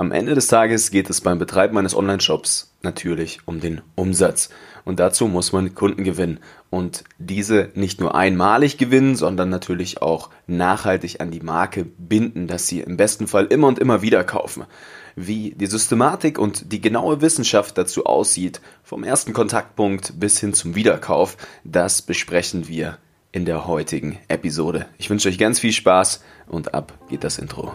Am Ende des Tages geht es beim Betreiben eines Online-Shops natürlich um den Umsatz. Und dazu muss man Kunden gewinnen. Und diese nicht nur einmalig gewinnen, sondern natürlich auch nachhaltig an die Marke binden, dass sie im besten Fall immer und immer wieder kaufen. Wie die Systematik und die genaue Wissenschaft dazu aussieht, vom ersten Kontaktpunkt bis hin zum Wiederkauf, das besprechen wir in der heutigen Episode. Ich wünsche euch ganz viel Spaß und ab geht das Intro.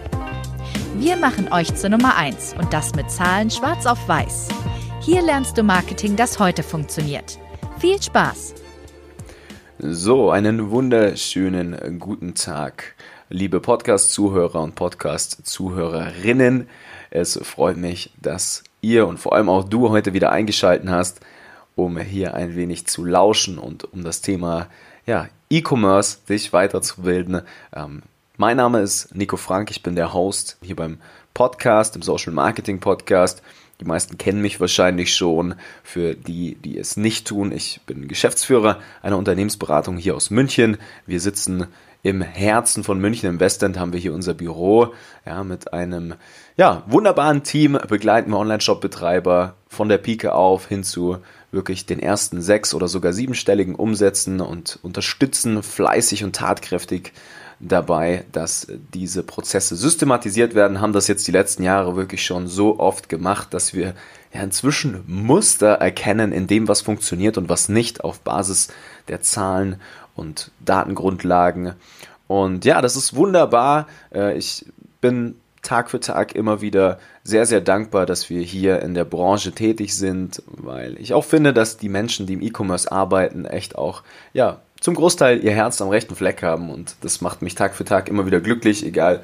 Wir machen euch zur Nummer 1 und das mit Zahlen schwarz auf weiß. Hier lernst du Marketing, das heute funktioniert. Viel Spaß! So, einen wunderschönen guten Tag, liebe Podcast-Zuhörer und Podcast-Zuhörerinnen. Es freut mich, dass ihr und vor allem auch du heute wieder eingeschaltet hast, um hier ein wenig zu lauschen und um das Thema ja, E-Commerce dich weiterzubilden. Ähm, mein Name ist Nico Frank, ich bin der Host hier beim Podcast, im Social Marketing Podcast. Die meisten kennen mich wahrscheinlich schon. Für die, die es nicht tun, ich bin Geschäftsführer einer Unternehmensberatung hier aus München. Wir sitzen im Herzen von München im Westend haben wir hier unser Büro. Ja, mit einem ja, wunderbaren Team begleiten wir Online-Shop-Betreiber von der Pike auf hin zu wirklich den ersten sechs oder sogar siebenstelligen Umsätzen und unterstützen fleißig und tatkräftig dabei, dass diese Prozesse systematisiert werden, haben das jetzt die letzten Jahre wirklich schon so oft gemacht, dass wir ja inzwischen Muster erkennen in dem, was funktioniert und was nicht auf Basis der Zahlen und Datengrundlagen. Und ja, das ist wunderbar. Äh, ich bin Tag für Tag immer wieder sehr, sehr dankbar, dass wir hier in der Branche tätig sind, weil ich auch finde, dass die Menschen, die im E-Commerce arbeiten, echt auch, ja, zum Großteil ihr Herz am rechten Fleck haben und das macht mich Tag für Tag immer wieder glücklich, egal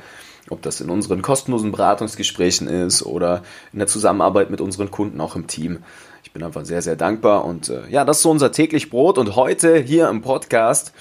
ob das in unseren kostenlosen Beratungsgesprächen ist oder in der Zusammenarbeit mit unseren Kunden auch im Team. Ich bin einfach sehr, sehr dankbar und äh, ja, das ist so unser täglich Brot und heute hier im Podcast,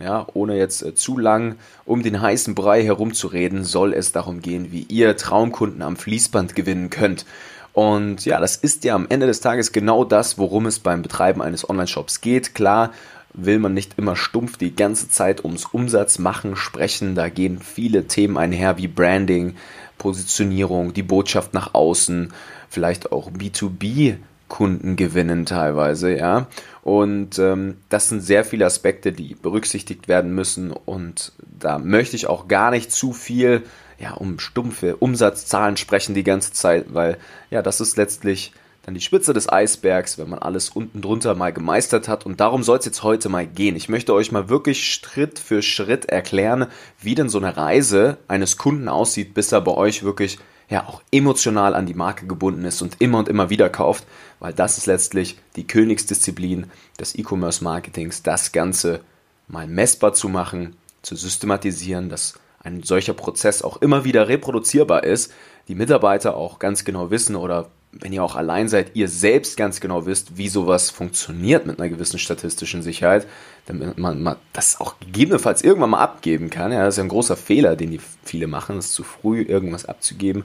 ja, ohne jetzt äh, zu lang um den heißen Brei herumzureden, soll es darum gehen, wie ihr Traumkunden am Fließband gewinnen könnt. Und ja, das ist ja am Ende des Tages genau das, worum es beim Betreiben eines Online-Shops geht. Klar, will man nicht immer stumpf die ganze Zeit ums Umsatz machen, sprechen. Da gehen viele Themen einher wie Branding, Positionierung, die Botschaft nach außen, vielleicht auch B2B Kunden gewinnen teilweise, ja. Und ähm, das sind sehr viele Aspekte, die berücksichtigt werden müssen. Und da möchte ich auch gar nicht zu viel ja, um stumpfe Umsatzzahlen sprechen die ganze Zeit, weil ja, das ist letztlich dann die Spitze des Eisbergs, wenn man alles unten drunter mal gemeistert hat. Und darum soll es jetzt heute mal gehen. Ich möchte euch mal wirklich Schritt für Schritt erklären, wie denn so eine Reise eines Kunden aussieht, bis er bei euch wirklich ja auch emotional an die Marke gebunden ist und immer und immer wieder kauft, weil das ist letztlich die Königsdisziplin des E-Commerce Marketings, das Ganze mal messbar zu machen, zu systematisieren, dass ein solcher Prozess auch immer wieder reproduzierbar ist, die Mitarbeiter auch ganz genau wissen oder wenn ihr auch allein seid, ihr selbst ganz genau wisst, wie sowas funktioniert mit einer gewissen statistischen Sicherheit, damit man, man das auch gegebenenfalls irgendwann mal abgeben kann. Ja, das ist ja ein großer Fehler, den die viele machen, ist zu früh irgendwas abzugeben.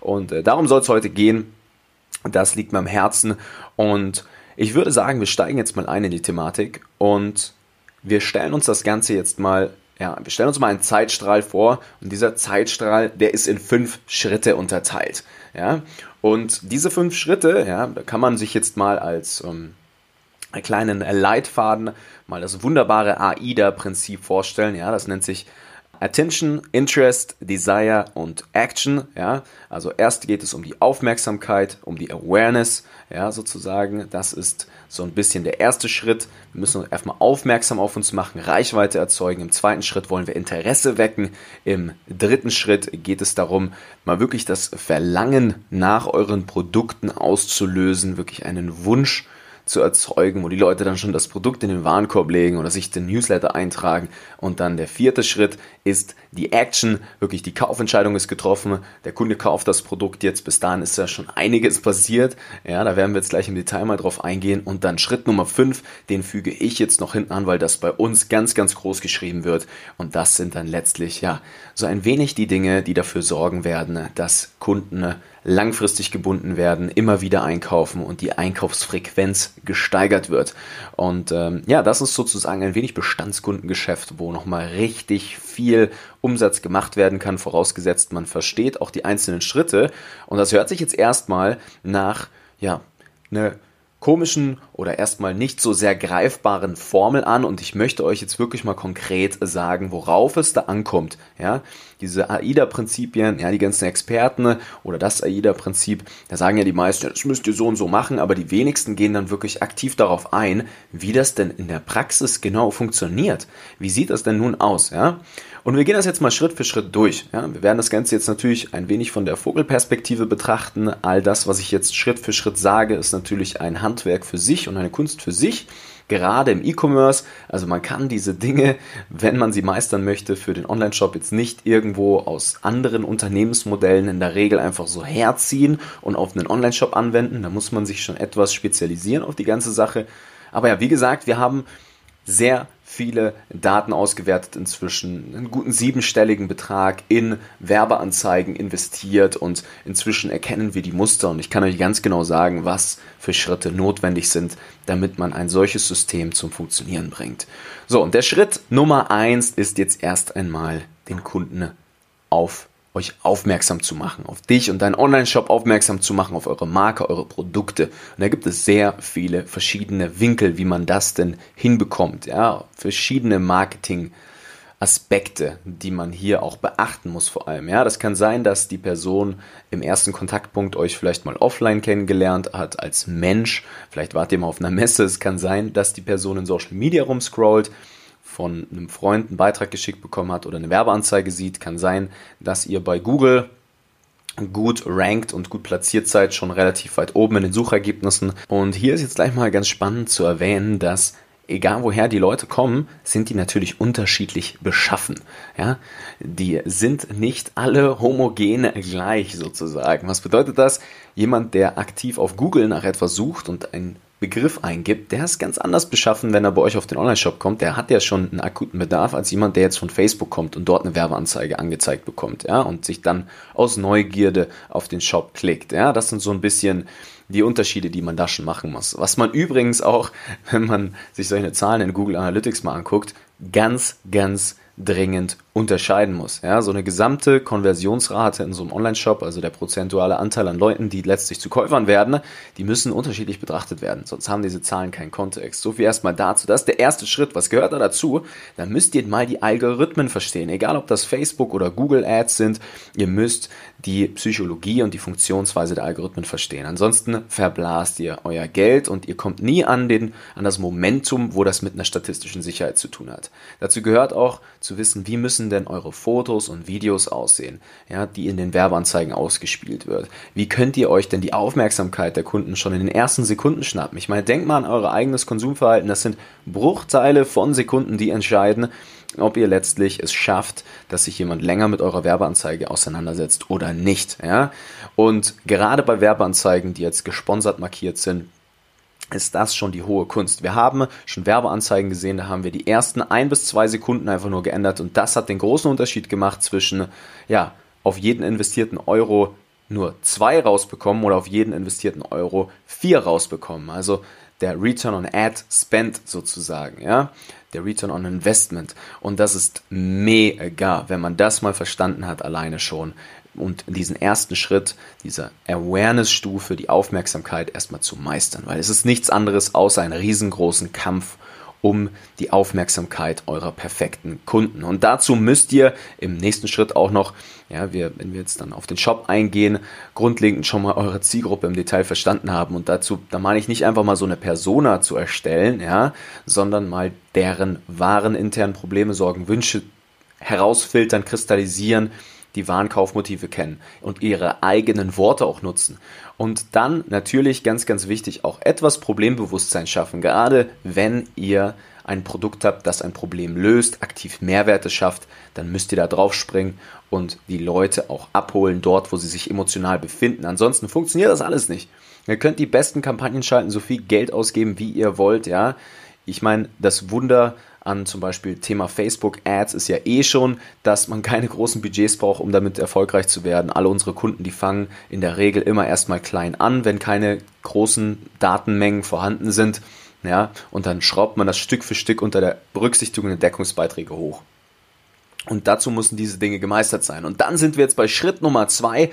Und äh, darum soll es heute gehen. Das liegt mir am Herzen. Und ich würde sagen, wir steigen jetzt mal ein in die Thematik und wir stellen uns das Ganze jetzt mal ja, wir stellen uns mal einen Zeitstrahl vor und dieser Zeitstrahl, der ist in fünf Schritte unterteilt. Ja, und diese fünf Schritte, ja, da kann man sich jetzt mal als ähm, einen kleinen Leitfaden mal das wunderbare AIDA-Prinzip vorstellen. Ja, das nennt sich Attention, Interest, Desire und Action. Ja, also erst geht es um die Aufmerksamkeit, um die Awareness, ja, sozusagen. Das ist so ein bisschen der erste Schritt. Wir müssen erstmal aufmerksam auf uns machen, Reichweite erzeugen. Im zweiten Schritt wollen wir Interesse wecken. Im dritten Schritt geht es darum, mal wirklich das Verlangen nach euren Produkten auszulösen, wirklich einen Wunsch zu erzeugen, wo die Leute dann schon das Produkt in den Warenkorb legen oder sich den Newsletter eintragen. Und dann der vierte Schritt ist die Action, wirklich die Kaufentscheidung ist getroffen, der Kunde kauft das Produkt jetzt, bis dahin ist ja schon einiges passiert, ja, da werden wir jetzt gleich im Detail mal drauf eingehen. Und dann Schritt Nummer 5, den füge ich jetzt noch hinten an, weil das bei uns ganz, ganz groß geschrieben wird. Und das sind dann letztlich, ja, so ein wenig die Dinge, die dafür sorgen werden, dass Kunden langfristig gebunden werden, immer wieder einkaufen und die Einkaufsfrequenz gesteigert wird. Und ähm, ja, das ist sozusagen ein wenig Bestandskundengeschäft, wo nochmal richtig viel Umsatz gemacht werden kann, vorausgesetzt man versteht auch die einzelnen Schritte. Und das hört sich jetzt erstmal nach, ja, eine komischen oder erstmal nicht so sehr greifbaren Formel an und ich möchte euch jetzt wirklich mal konkret sagen, worauf es da ankommt. Ja, diese AIDA-Prinzipien, ja, die ganzen Experten oder das AIDA-Prinzip, da sagen ja die meisten, ja, das müsst ihr so und so machen, aber die wenigsten gehen dann wirklich aktiv darauf ein, wie das denn in der Praxis genau funktioniert. Wie sieht das denn nun aus? Ja? Und wir gehen das jetzt mal Schritt für Schritt durch. Ja? Wir werden das Ganze jetzt natürlich ein wenig von der Vogelperspektive betrachten. All das, was ich jetzt Schritt für Schritt sage, ist natürlich ein Handwerk für sich und eine Kunst für sich gerade im E-Commerce. Also man kann diese Dinge, wenn man sie meistern möchte, für den Online-Shop jetzt nicht irgendwo aus anderen Unternehmensmodellen in der Regel einfach so herziehen und auf einen Online-Shop anwenden. Da muss man sich schon etwas spezialisieren auf die ganze Sache. Aber ja, wie gesagt, wir haben sehr viele Daten ausgewertet inzwischen, einen guten siebenstelligen Betrag in Werbeanzeigen investiert und inzwischen erkennen wir die Muster und ich kann euch ganz genau sagen, was für Schritte notwendig sind, damit man ein solches System zum Funktionieren bringt. So, und der Schritt Nummer eins ist jetzt erst einmal den Kunden auf euch aufmerksam zu machen, auf dich und deinen Online-Shop aufmerksam zu machen, auf eure Marke, eure Produkte. Und da gibt es sehr viele verschiedene Winkel, wie man das denn hinbekommt. Ja, verschiedene Marketing- Aspekte, die man hier auch beachten muss vor allem. Ja, das kann sein, dass die Person im ersten Kontaktpunkt euch vielleicht mal offline kennengelernt hat als Mensch. Vielleicht wart ihr mal auf einer Messe. Es kann sein, dass die Person in Social Media rumscrollt von einem Freund einen Beitrag geschickt bekommen hat oder eine Werbeanzeige sieht, kann sein, dass ihr bei Google gut rankt und gut platziert seid, schon relativ weit oben in den Suchergebnissen. Und hier ist jetzt gleich mal ganz spannend zu erwähnen, dass egal woher die Leute kommen, sind die natürlich unterschiedlich beschaffen. Ja, die sind nicht alle homogen gleich sozusagen. Was bedeutet das? Jemand, der aktiv auf Google nach etwas sucht und ein Begriff eingibt, der ist ganz anders beschaffen, wenn er bei euch auf den Online-Shop kommt. Der hat ja schon einen akuten Bedarf als jemand, der jetzt von Facebook kommt und dort eine Werbeanzeige angezeigt bekommt, ja, und sich dann aus Neugierde auf den Shop klickt. Ja, das sind so ein bisschen die Unterschiede, die man da schon machen muss. Was man übrigens auch, wenn man sich solche Zahlen in Google Analytics mal anguckt, ganz, ganz dringend unterscheiden muss. Ja, so eine gesamte Konversionsrate in so einem Online-Shop, also der prozentuale Anteil an Leuten, die letztlich zu Käufern werden, die müssen unterschiedlich betrachtet werden. Sonst haben diese Zahlen keinen Kontext. So viel erstmal dazu. Das ist der erste Schritt. Was gehört da dazu? Da müsst ihr mal die Algorithmen verstehen. Egal ob das Facebook oder Google Ads sind, ihr müsst die Psychologie und die Funktionsweise der Algorithmen verstehen. Ansonsten verblasst ihr euer Geld und ihr kommt nie an den, an das Momentum, wo das mit einer statistischen Sicherheit zu tun hat. Dazu gehört auch zu wissen, wie müssen denn eure Fotos und Videos aussehen, ja, die in den Werbeanzeigen ausgespielt wird? Wie könnt ihr euch denn die Aufmerksamkeit der Kunden schon in den ersten Sekunden schnappen? Ich meine, denkt mal an euer eigenes Konsumverhalten. Das sind Bruchteile von Sekunden, die entscheiden, ob ihr letztlich es schafft, dass sich jemand länger mit eurer Werbeanzeige auseinandersetzt oder nicht. Ja? Und gerade bei Werbeanzeigen, die jetzt gesponsert markiert sind, ist das schon die hohe Kunst. Wir haben schon Werbeanzeigen gesehen, da haben wir die ersten ein bis zwei Sekunden einfach nur geändert und das hat den großen Unterschied gemacht zwischen, ja, auf jeden investierten Euro nur zwei rausbekommen oder auf jeden investierten Euro vier rausbekommen. Also der Return on Ad Spend sozusagen, ja, der Return on Investment. Und das ist mega, wenn man das mal verstanden hat, alleine schon. Und diesen ersten Schritt, dieser Awareness-Stufe, die Aufmerksamkeit erstmal zu meistern, weil es ist nichts anderes außer einen riesengroßen Kampf um die Aufmerksamkeit eurer perfekten Kunden. Und dazu müsst ihr im nächsten Schritt auch noch, ja, wir, wenn wir jetzt dann auf den Shop eingehen, grundlegend schon mal eure Zielgruppe im Detail verstanden haben. Und dazu, da meine ich nicht einfach mal so eine Persona zu erstellen, ja, sondern mal deren wahren internen Probleme, Sorgen, Wünsche herausfiltern, kristallisieren, die Warenkaufmotive kennen und ihre eigenen Worte auch nutzen. Und dann natürlich ganz, ganz wichtig auch etwas Problembewusstsein schaffen, gerade wenn ihr ein Produkt habt, das ein Problem löst, aktiv Mehrwerte schafft, dann müsst ihr da drauf springen und die Leute auch abholen dort, wo sie sich emotional befinden. Ansonsten funktioniert das alles nicht. Ihr könnt die besten Kampagnen schalten, so viel Geld ausgeben, wie ihr wollt, ja. Ich meine, das Wunder an zum Beispiel Thema Facebook Ads ist ja eh schon, dass man keine großen Budgets braucht, um damit erfolgreich zu werden. Alle unsere Kunden, die fangen in der Regel immer erstmal klein an, wenn keine großen Datenmengen vorhanden sind. Ja, und dann schraubt man das Stück für Stück unter der Berücksichtigung der Deckungsbeiträge hoch. Und dazu müssen diese Dinge gemeistert sein. Und dann sind wir jetzt bei Schritt Nummer zwei.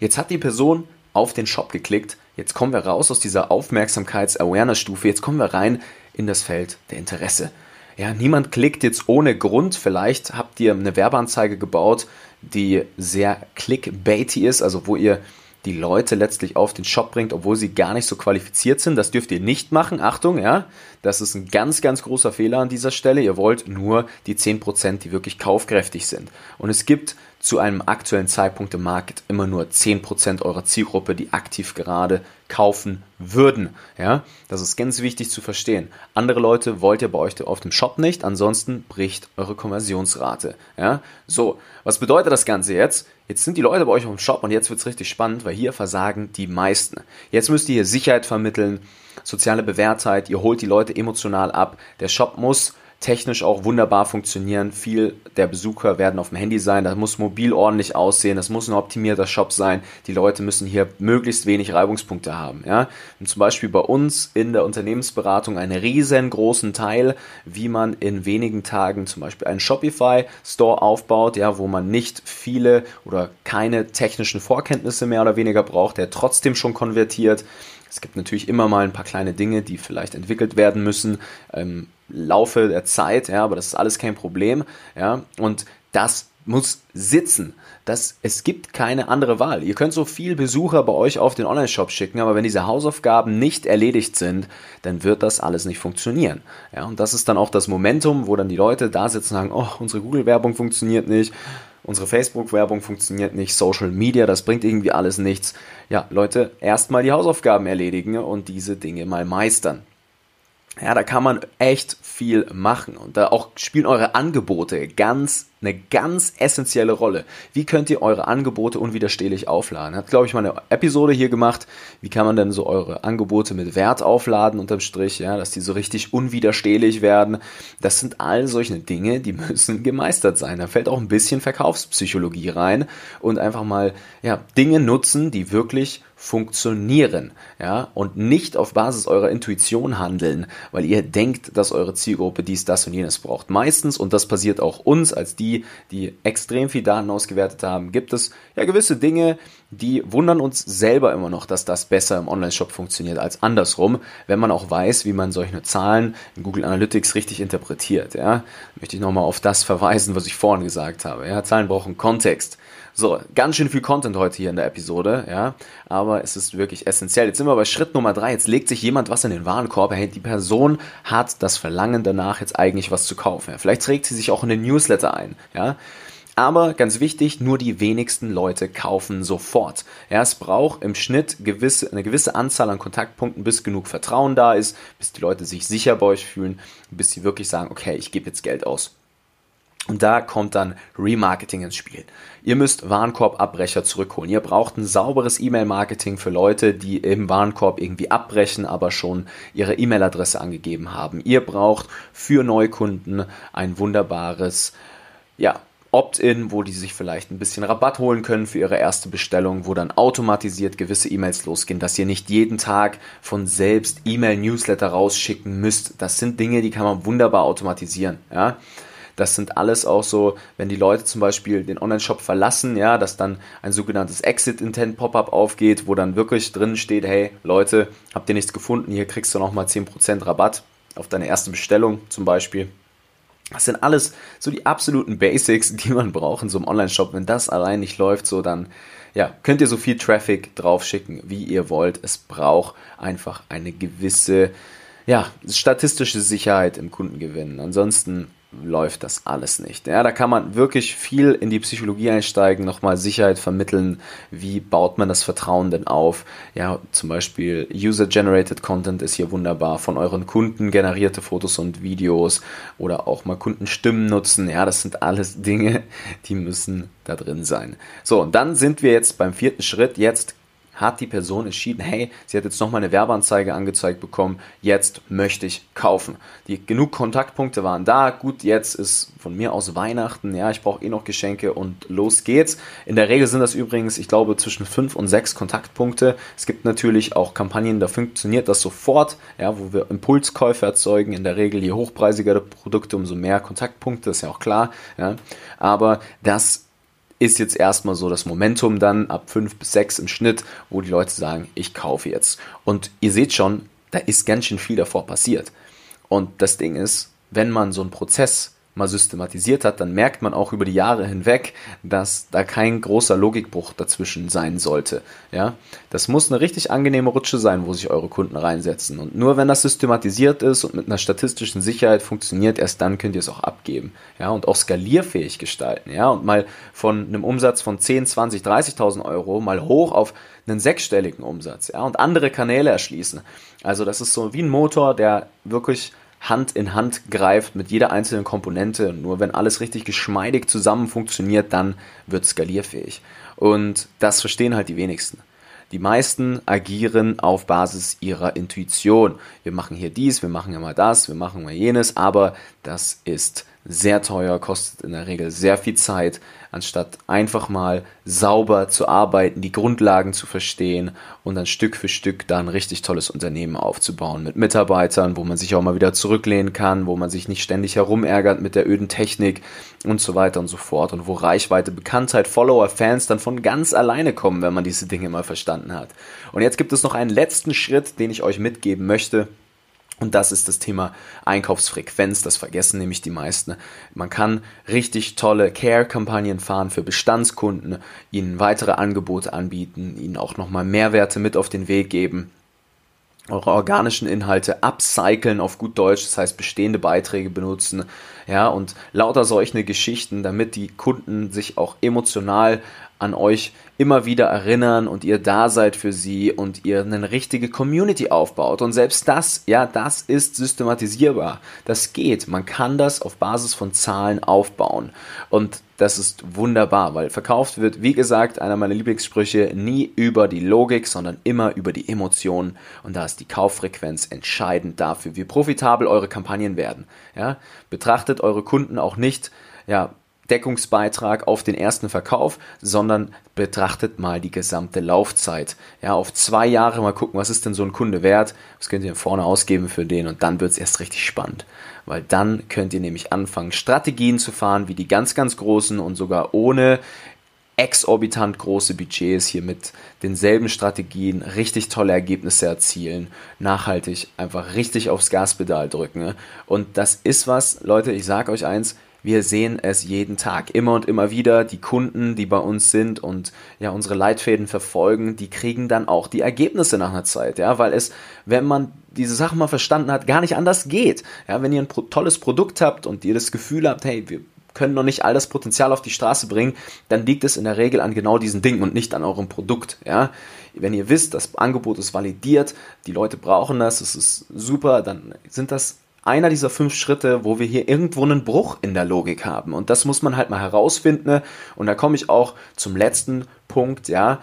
Jetzt hat die Person auf den Shop geklickt. Jetzt kommen wir raus aus dieser Aufmerksamkeits-Awareness-Stufe. Jetzt kommen wir rein in das Feld der Interesse. Ja, niemand klickt jetzt ohne Grund. Vielleicht habt ihr eine Werbeanzeige gebaut, die sehr clickbaity ist, also wo ihr die Leute letztlich auf den Shop bringt, obwohl sie gar nicht so qualifiziert sind. Das dürft ihr nicht machen. Achtung, ja, das ist ein ganz, ganz großer Fehler an dieser Stelle. Ihr wollt nur die 10%, die wirklich kaufkräftig sind. Und es gibt zu einem aktuellen Zeitpunkt im Markt immer nur 10% eurer Zielgruppe, die aktiv gerade kaufen würden. Ja, das ist ganz wichtig zu verstehen. Andere Leute wollt ihr bei euch auf dem Shop nicht, ansonsten bricht eure Konversionsrate. Ja, so, was bedeutet das Ganze jetzt? Jetzt sind die Leute bei euch auf dem Shop und jetzt wird es richtig spannend, weil hier versagen die meisten. Jetzt müsst ihr hier Sicherheit vermitteln, soziale Bewährtheit, ihr holt die Leute emotional ab. Der Shop muss technisch auch wunderbar funktionieren. Viel der Besucher werden auf dem Handy sein, das muss mobil ordentlich aussehen, das muss ein optimierter Shop sein. Die Leute müssen hier möglichst wenig Reibungspunkte haben. Ja? Und zum Beispiel bei uns in der Unternehmensberatung einen riesengroßen Teil, wie man in wenigen Tagen zum Beispiel einen Shopify-Store aufbaut, ja, wo man nicht viele oder keine technischen Vorkenntnisse mehr oder weniger braucht, der trotzdem schon konvertiert. Es gibt natürlich immer mal ein paar kleine Dinge, die vielleicht entwickelt werden müssen. Ähm, Laufe der Zeit, ja, aber das ist alles kein Problem, ja, und das muss sitzen. Das, es gibt keine andere Wahl. Ihr könnt so viel Besucher bei euch auf den Online-Shop schicken, aber wenn diese Hausaufgaben nicht erledigt sind, dann wird das alles nicht funktionieren. Ja, und das ist dann auch das Momentum, wo dann die Leute da sitzen und sagen, oh, unsere Google-Werbung funktioniert nicht, unsere Facebook-Werbung funktioniert nicht, Social Media, das bringt irgendwie alles nichts. Ja, Leute, erstmal die Hausaufgaben erledigen und diese Dinge mal meistern. Ja, da kann man echt viel machen und da auch spielen eure Angebote ganz eine ganz essentielle Rolle. Wie könnt ihr eure Angebote unwiderstehlich aufladen? Hat glaube ich mal eine Episode hier gemacht. Wie kann man denn so eure Angebote mit Wert aufladen unterm Strich, ja, dass die so richtig unwiderstehlich werden? Das sind all solche Dinge, die müssen gemeistert sein. Da fällt auch ein bisschen Verkaufspsychologie rein und einfach mal ja Dinge nutzen, die wirklich funktionieren, ja, und nicht auf Basis eurer Intuition handeln, weil ihr denkt, dass eure Zielgruppe dies, das und jenes braucht. Meistens, und das passiert auch uns, als die, die extrem viel Daten ausgewertet haben, gibt es ja gewisse Dinge, die wundern uns selber immer noch, dass das besser im Online-Shop funktioniert als andersrum, wenn man auch weiß, wie man solche Zahlen in Google Analytics richtig interpretiert, ja. Möchte ich nochmal auf das verweisen, was ich vorhin gesagt habe, ja. Zahlen brauchen Kontext. So, ganz schön viel Content heute hier in der Episode, ja, aber es ist wirklich essentiell. Jetzt sind wir bei Schritt Nummer drei. Jetzt legt sich jemand was in den Warenkorb. Hey, die Person hat das Verlangen danach, jetzt eigentlich was zu kaufen. Ja, vielleicht trägt sie sich auch in den Newsletter ein, ja. Aber ganz wichtig, nur die wenigsten Leute kaufen sofort. Ja, es braucht im Schnitt gewisse, eine gewisse Anzahl an Kontaktpunkten, bis genug Vertrauen da ist, bis die Leute sich sicher bei euch fühlen, bis sie wirklich sagen, okay, ich gebe jetzt Geld aus. Und da kommt dann Remarketing ins Spiel. Ihr müsst Warenkorbabbrecher zurückholen. Ihr braucht ein sauberes E-Mail-Marketing für Leute, die im Warenkorb irgendwie abbrechen, aber schon ihre E-Mail-Adresse angegeben haben. Ihr braucht für Neukunden ein wunderbares, ja, Opt-in, wo die sich vielleicht ein bisschen Rabatt holen können für ihre erste Bestellung, wo dann automatisiert gewisse E-Mails losgehen, dass ihr nicht jeden Tag von selbst E-Mail-Newsletter rausschicken müsst. Das sind Dinge, die kann man wunderbar automatisieren. Ja? Das sind alles auch so, wenn die Leute zum Beispiel den Online-Shop verlassen, ja, dass dann ein sogenanntes Exit-Intent-Pop-up aufgeht, wo dann wirklich drin steht, hey Leute, habt ihr nichts gefunden, hier kriegst du nochmal 10% Rabatt auf deine erste Bestellung zum Beispiel. Das sind alles so die absoluten Basics, die man braucht in so einem Online-Shop. Wenn das allein nicht läuft, so dann ja, könnt ihr so viel Traffic drauf schicken, wie ihr wollt. Es braucht einfach eine gewisse ja, statistische Sicherheit im Kundengewinn. Ansonsten läuft das alles nicht. Ja, da kann man wirklich viel in die Psychologie einsteigen, nochmal Sicherheit vermitteln. Wie baut man das Vertrauen denn auf? Ja, zum Beispiel User-Generated Content ist hier wunderbar. Von euren Kunden generierte Fotos und Videos oder auch mal Kundenstimmen nutzen. Ja, das sind alles Dinge, die müssen da drin sein. So, und dann sind wir jetzt beim vierten Schritt. Jetzt hat die Person entschieden, hey, sie hat jetzt nochmal eine Werbeanzeige angezeigt bekommen, jetzt möchte ich kaufen. Die genug Kontaktpunkte waren da, gut, jetzt ist von mir aus Weihnachten, ja, ich brauche eh noch Geschenke und los geht's. In der Regel sind das übrigens, ich glaube, zwischen fünf und sechs Kontaktpunkte. Es gibt natürlich auch Kampagnen, da funktioniert das sofort, ja, wo wir Impulskäufe erzeugen. In der Regel, je hochpreisigere Produkte, umso mehr Kontaktpunkte, ist ja auch klar, ja. Aber das ist jetzt erstmal so das Momentum dann ab 5 bis 6 im Schnitt, wo die Leute sagen, ich kaufe jetzt. Und ihr seht schon, da ist ganz schön viel davor passiert. Und das Ding ist, wenn man so einen Prozess mal systematisiert hat, dann merkt man auch über die Jahre hinweg, dass da kein großer Logikbruch dazwischen sein sollte. Ja, das muss eine richtig angenehme Rutsche sein, wo sich eure Kunden reinsetzen. Und nur wenn das systematisiert ist und mit einer statistischen Sicherheit funktioniert, erst dann könnt ihr es auch abgeben. Ja, und auch skalierfähig gestalten. Ja, und mal von einem Umsatz von 10, 20, 30.000 Euro mal hoch auf einen sechsstelligen Umsatz. Ja, und andere Kanäle erschließen. Also das ist so wie ein Motor, der wirklich Hand in Hand greift mit jeder einzelnen Komponente. Nur wenn alles richtig geschmeidig zusammen funktioniert, dann wird skalierfähig. Und das verstehen halt die wenigsten. Die meisten agieren auf Basis ihrer Intuition. Wir machen hier dies, wir machen immer das, wir machen mal jenes, aber das ist sehr teuer, kostet in der Regel sehr viel Zeit, anstatt einfach mal sauber zu arbeiten, die Grundlagen zu verstehen und dann Stück für Stück da ein richtig tolles Unternehmen aufzubauen mit Mitarbeitern, wo man sich auch mal wieder zurücklehnen kann, wo man sich nicht ständig herumärgert mit der öden Technik und so weiter und so fort und wo Reichweite, Bekanntheit, Follower, Fans dann von ganz alleine kommen, wenn man diese Dinge mal verstanden hat. Und jetzt gibt es noch einen letzten Schritt, den ich euch mitgeben möchte und das ist das Thema Einkaufsfrequenz. Das vergessen nämlich die meisten. Man kann richtig tolle Care-Kampagnen fahren für Bestandskunden, ihnen weitere Angebote anbieten, ihnen auch nochmal Mehrwerte mit auf den Weg geben eure organischen Inhalte upcyclen auf gut Deutsch, das heißt bestehende Beiträge benutzen, ja, und lauter solche Geschichten, damit die Kunden sich auch emotional an euch immer wieder erinnern und ihr da seid für sie und ihr eine richtige Community aufbaut. Und selbst das, ja, das ist systematisierbar. Das geht. Man kann das auf Basis von Zahlen aufbauen. Und das ist wunderbar, weil verkauft wird, wie gesagt, einer meiner Lieblingssprüche, nie über die Logik, sondern immer über die Emotionen. Und da ist die Kauffrequenz entscheidend dafür, wie profitabel eure Kampagnen werden. Ja? Betrachtet eure Kunden auch nicht, ja, Deckungsbeitrag auf den ersten Verkauf, sondern betrachtet mal die gesamte Laufzeit. Ja, auf zwei Jahre mal gucken, was ist denn so ein Kunde wert, was könnt ihr vorne ausgeben für den und dann wird es erst richtig spannend. Weil dann könnt ihr nämlich anfangen, Strategien zu fahren, wie die ganz, ganz großen und sogar ohne exorbitant große Budgets hier mit denselben Strategien richtig tolle Ergebnisse erzielen, nachhaltig einfach richtig aufs Gaspedal drücken. Und das ist was, Leute, ich sage euch eins, wir sehen es jeden Tag, immer und immer wieder. Die Kunden, die bei uns sind und ja unsere Leitfäden verfolgen, die kriegen dann auch die Ergebnisse nach einer Zeit, ja, weil es, wenn man diese Sachen mal verstanden hat, gar nicht anders geht. Ja, wenn ihr ein tolles Produkt habt und ihr das Gefühl habt, hey, wir können noch nicht all das Potenzial auf die Straße bringen, dann liegt es in der Regel an genau diesen Dingen und nicht an eurem Produkt. Ja? Wenn ihr wisst, das Angebot ist validiert, die Leute brauchen das, es ist super, dann sind das einer dieser fünf Schritte, wo wir hier irgendwo einen Bruch in der Logik haben. Und das muss man halt mal herausfinden. Und da komme ich auch zum letzten Punkt, ja.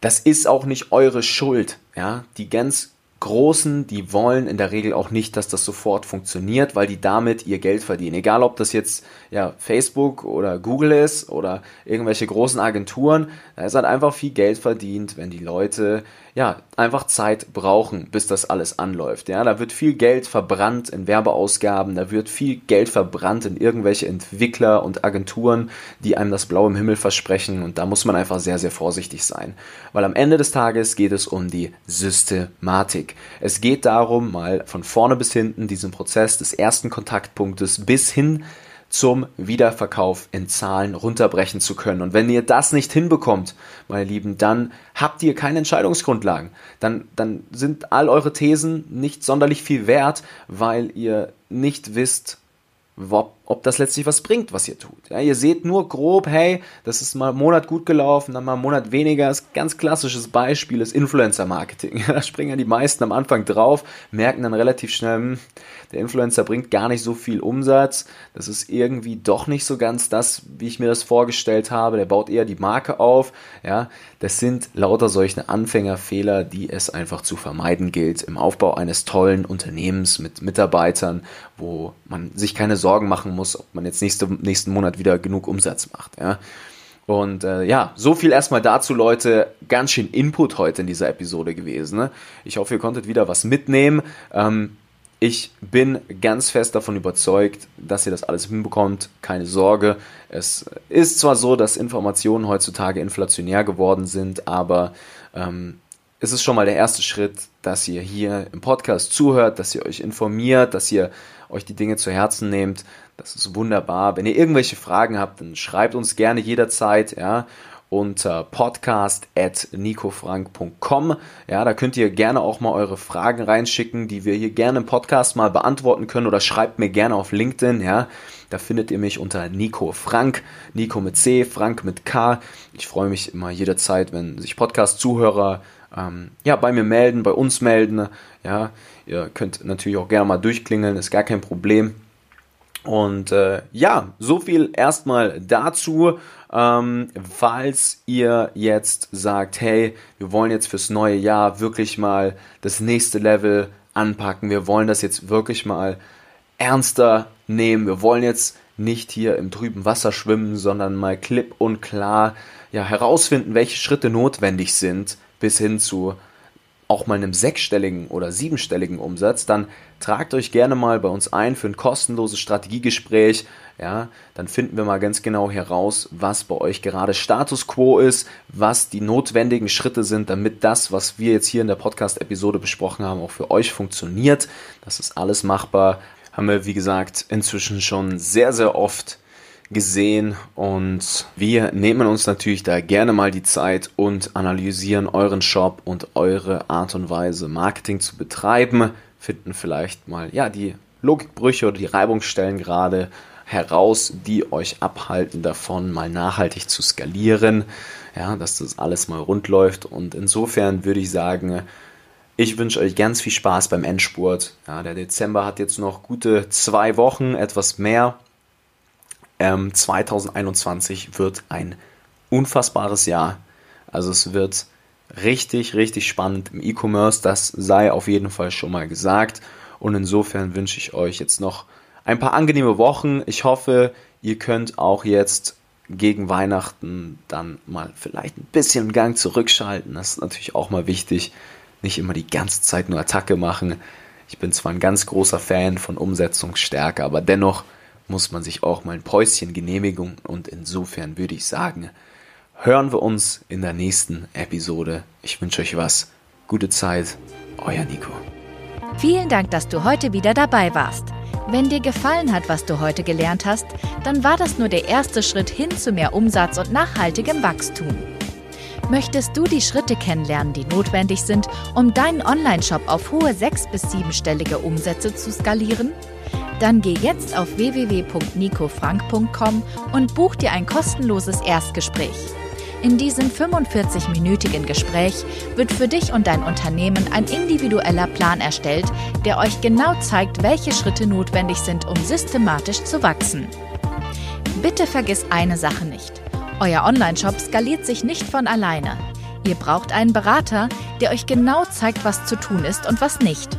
Das ist auch nicht eure Schuld, ja. Die ganz Großen, die wollen in der Regel auch nicht, dass das sofort funktioniert, weil die damit ihr Geld verdienen. Egal, ob das jetzt ja, Facebook oder Google ist oder irgendwelche großen Agenturen, da ist halt einfach viel Geld verdient, wenn die Leute ja, einfach Zeit brauchen, bis das alles anläuft. Ja, da wird viel Geld verbrannt in Werbeausgaben, da wird viel Geld verbrannt in irgendwelche Entwickler und Agenturen, die einem das Blaue im Himmel versprechen und da muss man einfach sehr, sehr vorsichtig sein. Weil am Ende des Tages geht es um die Systematik. Es geht darum, mal von vorne bis hinten diesen Prozess des ersten Kontaktpunktes bis hin zum Wiederverkauf in Zahlen runterbrechen zu können. Und wenn ihr das nicht hinbekommt, meine Lieben, dann habt ihr keine Entscheidungsgrundlagen. Dann, dann sind all eure Thesen nicht sonderlich viel wert, weil ihr nicht wisst, ob, ob das letztlich was bringt, was ihr tut. Ja, ihr seht nur grob, hey, das ist mal einen Monat gut gelaufen, dann mal einen Monat weniger. Das ganz klassisches Beispiel ist Influencer-Marketing. Da springen ja die meisten am Anfang drauf, merken dann relativ schnell, hm, der Influencer bringt gar nicht so viel Umsatz. Das ist irgendwie doch nicht so ganz das, wie ich mir das vorgestellt habe. Der baut eher die Marke auf. Ja, das sind lauter solche Anfängerfehler, die es einfach zu vermeiden gilt im Aufbau eines tollen Unternehmens mit Mitarbeitern, wo man sich keine Sorgen machen muss, ob man jetzt nächste, nächsten Monat wieder genug Umsatz macht. Ja. Und äh, ja, so viel erstmal dazu, Leute. Ganz schön Input heute in dieser Episode gewesen. Ne? Ich hoffe, ihr konntet wieder was mitnehmen. Ähm, ich bin ganz fest davon überzeugt, dass ihr das alles hinbekommt. Keine Sorge. Es ist zwar so, dass Informationen heutzutage inflationär geworden sind, aber ähm, es ist schon mal der erste Schritt, dass ihr hier im Podcast zuhört, dass ihr euch informiert, dass ihr euch die Dinge zu Herzen nehmt. Das ist wunderbar. Wenn ihr irgendwelche Fragen habt, dann schreibt uns gerne jederzeit, ja unter podcast.nicofrank.com. Ja, da könnt ihr gerne auch mal eure Fragen reinschicken, die wir hier gerne im Podcast mal beantworten können oder schreibt mir gerne auf LinkedIn. Ja, da findet ihr mich unter Nico Frank, Nico mit C, Frank mit K. Ich freue mich immer jederzeit, wenn sich Podcast-Zuhörer ähm, ja, bei mir melden, bei uns melden. Ja, ihr könnt natürlich auch gerne mal durchklingeln, ist gar kein Problem. Und äh, ja, so viel erstmal dazu. Ähm, falls ihr jetzt sagt, hey, wir wollen jetzt fürs neue Jahr wirklich mal das nächste Level anpacken, wir wollen das jetzt wirklich mal ernster nehmen, wir wollen jetzt nicht hier im trüben Wasser schwimmen, sondern mal klipp und klar ja, herausfinden, welche Schritte notwendig sind, bis hin zu auch mal einem sechsstelligen oder siebenstelligen Umsatz, dann tragt euch gerne mal bei uns ein für ein kostenloses Strategiegespräch. Ja, dann finden wir mal ganz genau heraus, was bei euch gerade Status quo ist, was die notwendigen Schritte sind, damit das, was wir jetzt hier in der Podcast-Episode besprochen haben, auch für euch funktioniert. Das ist alles machbar. Haben wir, wie gesagt, inzwischen schon sehr, sehr oft gesehen und wir nehmen uns natürlich da gerne mal die Zeit und analysieren euren Shop und eure Art und Weise Marketing zu betreiben, finden vielleicht mal ja die Logikbrüche oder die Reibungsstellen gerade heraus, die euch abhalten davon, mal nachhaltig zu skalieren, ja, dass das alles mal rund läuft. Und insofern würde ich sagen, ich wünsche euch ganz viel Spaß beim Endspurt. Ja, der Dezember hat jetzt noch gute zwei Wochen, etwas mehr ähm, 2021 wird ein unfassbares Jahr. Also es wird richtig, richtig spannend im E-Commerce. Das sei auf jeden Fall schon mal gesagt. Und insofern wünsche ich euch jetzt noch ein paar angenehme Wochen. Ich hoffe, ihr könnt auch jetzt gegen Weihnachten dann mal vielleicht ein bisschen Gang zurückschalten. Das ist natürlich auch mal wichtig. Nicht immer die ganze Zeit nur Attacke machen. Ich bin zwar ein ganz großer Fan von Umsetzungsstärke, aber dennoch muss man sich auch mal ein Päuschen genehmigen und insofern würde ich sagen, hören wir uns in der nächsten Episode. Ich wünsche euch was. Gute Zeit. Euer Nico. Vielen Dank, dass du heute wieder dabei warst. Wenn dir gefallen hat, was du heute gelernt hast, dann war das nur der erste Schritt hin zu mehr Umsatz und nachhaltigem Wachstum. Möchtest du die Schritte kennenlernen, die notwendig sind, um deinen Online-Shop auf hohe sechs- bis siebenstellige Umsätze zu skalieren? Dann geh jetzt auf www.nicofrank.com und buch dir ein kostenloses Erstgespräch. In diesem 45-minütigen Gespräch wird für dich und dein Unternehmen ein individueller Plan erstellt, der euch genau zeigt, welche Schritte notwendig sind, um systematisch zu wachsen. Bitte vergiss eine Sache nicht. Euer Online-Shop skaliert sich nicht von alleine. Ihr braucht einen Berater, der euch genau zeigt, was zu tun ist und was nicht.